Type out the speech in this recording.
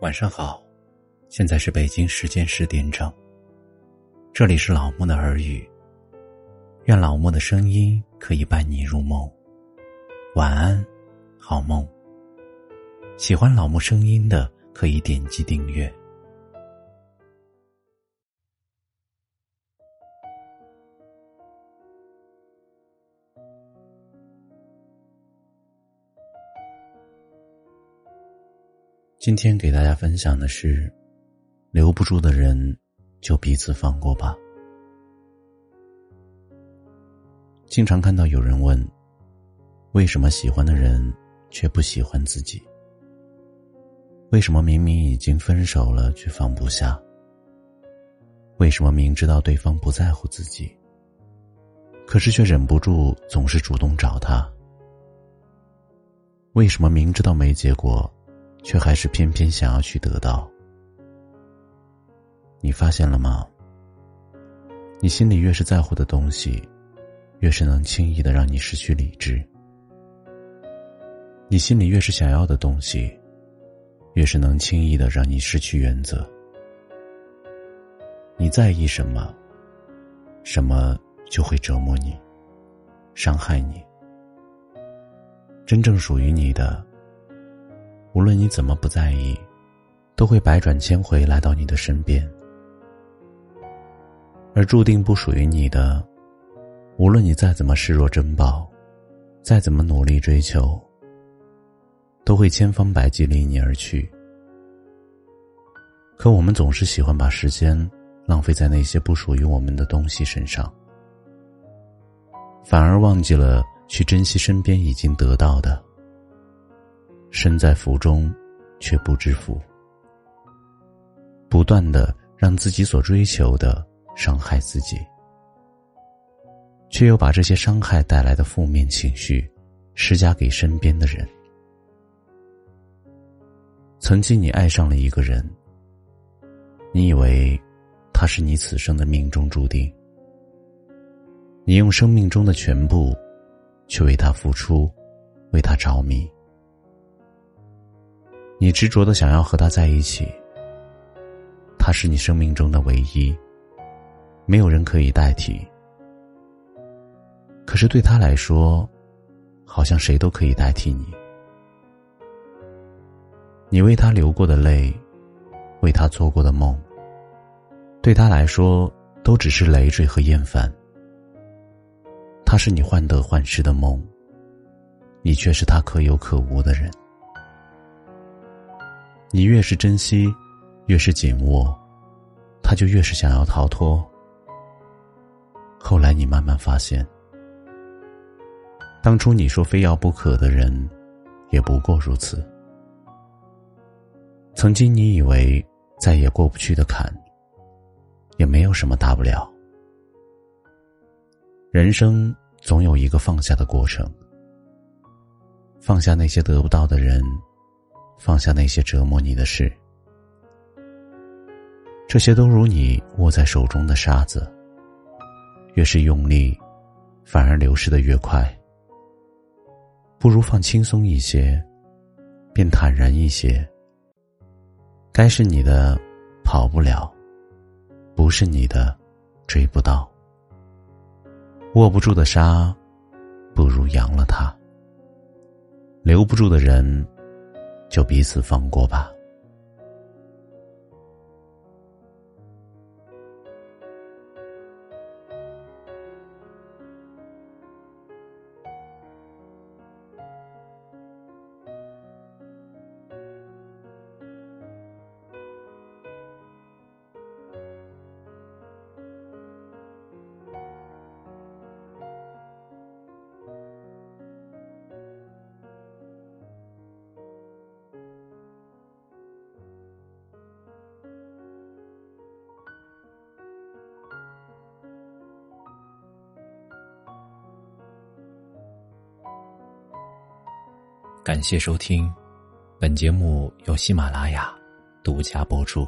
晚上好，现在是北京时间十点整。这里是老莫的耳语，愿老莫的声音可以伴你入梦。晚安，好梦。喜欢老莫声音的可以点击订阅。今天给大家分享的是，留不住的人，就彼此放过吧。经常看到有人问，为什么喜欢的人却不喜欢自己？为什么明明已经分手了却放不下？为什么明知道对方不在乎自己，可是却忍不住总是主动找他？为什么明知道没结果？却还是偏偏想要去得到，你发现了吗？你心里越是在乎的东西，越是能轻易的让你失去理智；你心里越是想要的东西，越是能轻易的让你失去原则。你在意什么，什么就会折磨你，伤害你。真正属于你的。无论你怎么不在意，都会百转千回来到你的身边；而注定不属于你的，无论你再怎么视若珍宝，再怎么努力追求，都会千方百计离你而去。可我们总是喜欢把时间浪费在那些不属于我们的东西身上，反而忘记了去珍惜身边已经得到的。身在福中，却不知福。不断的让自己所追求的伤害自己，却又把这些伤害带来的负面情绪施加给身边的人。曾经你爱上了一个人，你以为他是你此生的命中注定，你用生命中的全部去为他付出，为他着迷。你执着的想要和他在一起，他是你生命中的唯一，没有人可以代替。可是对他来说，好像谁都可以代替你。你为他流过的泪，为他做过的梦，对他来说都只是累赘和厌烦。他是你患得患失的梦，你却是他可有可无的人。你越是珍惜，越是紧握，他就越是想要逃脱。后来你慢慢发现，当初你说非要不可的人，也不过如此。曾经你以为再也过不去的坎，也没有什么大不了。人生总有一个放下的过程，放下那些得不到的人。放下那些折磨你的事，这些都如你握在手中的沙子，越是用力，反而流失的越快。不如放轻松一些，便坦然一些。该是你的，跑不了；不是你的，追不到。握不住的沙，不如扬了它。留不住的人。就彼此放过吧。感谢收听，本节目由喜马拉雅独家播出。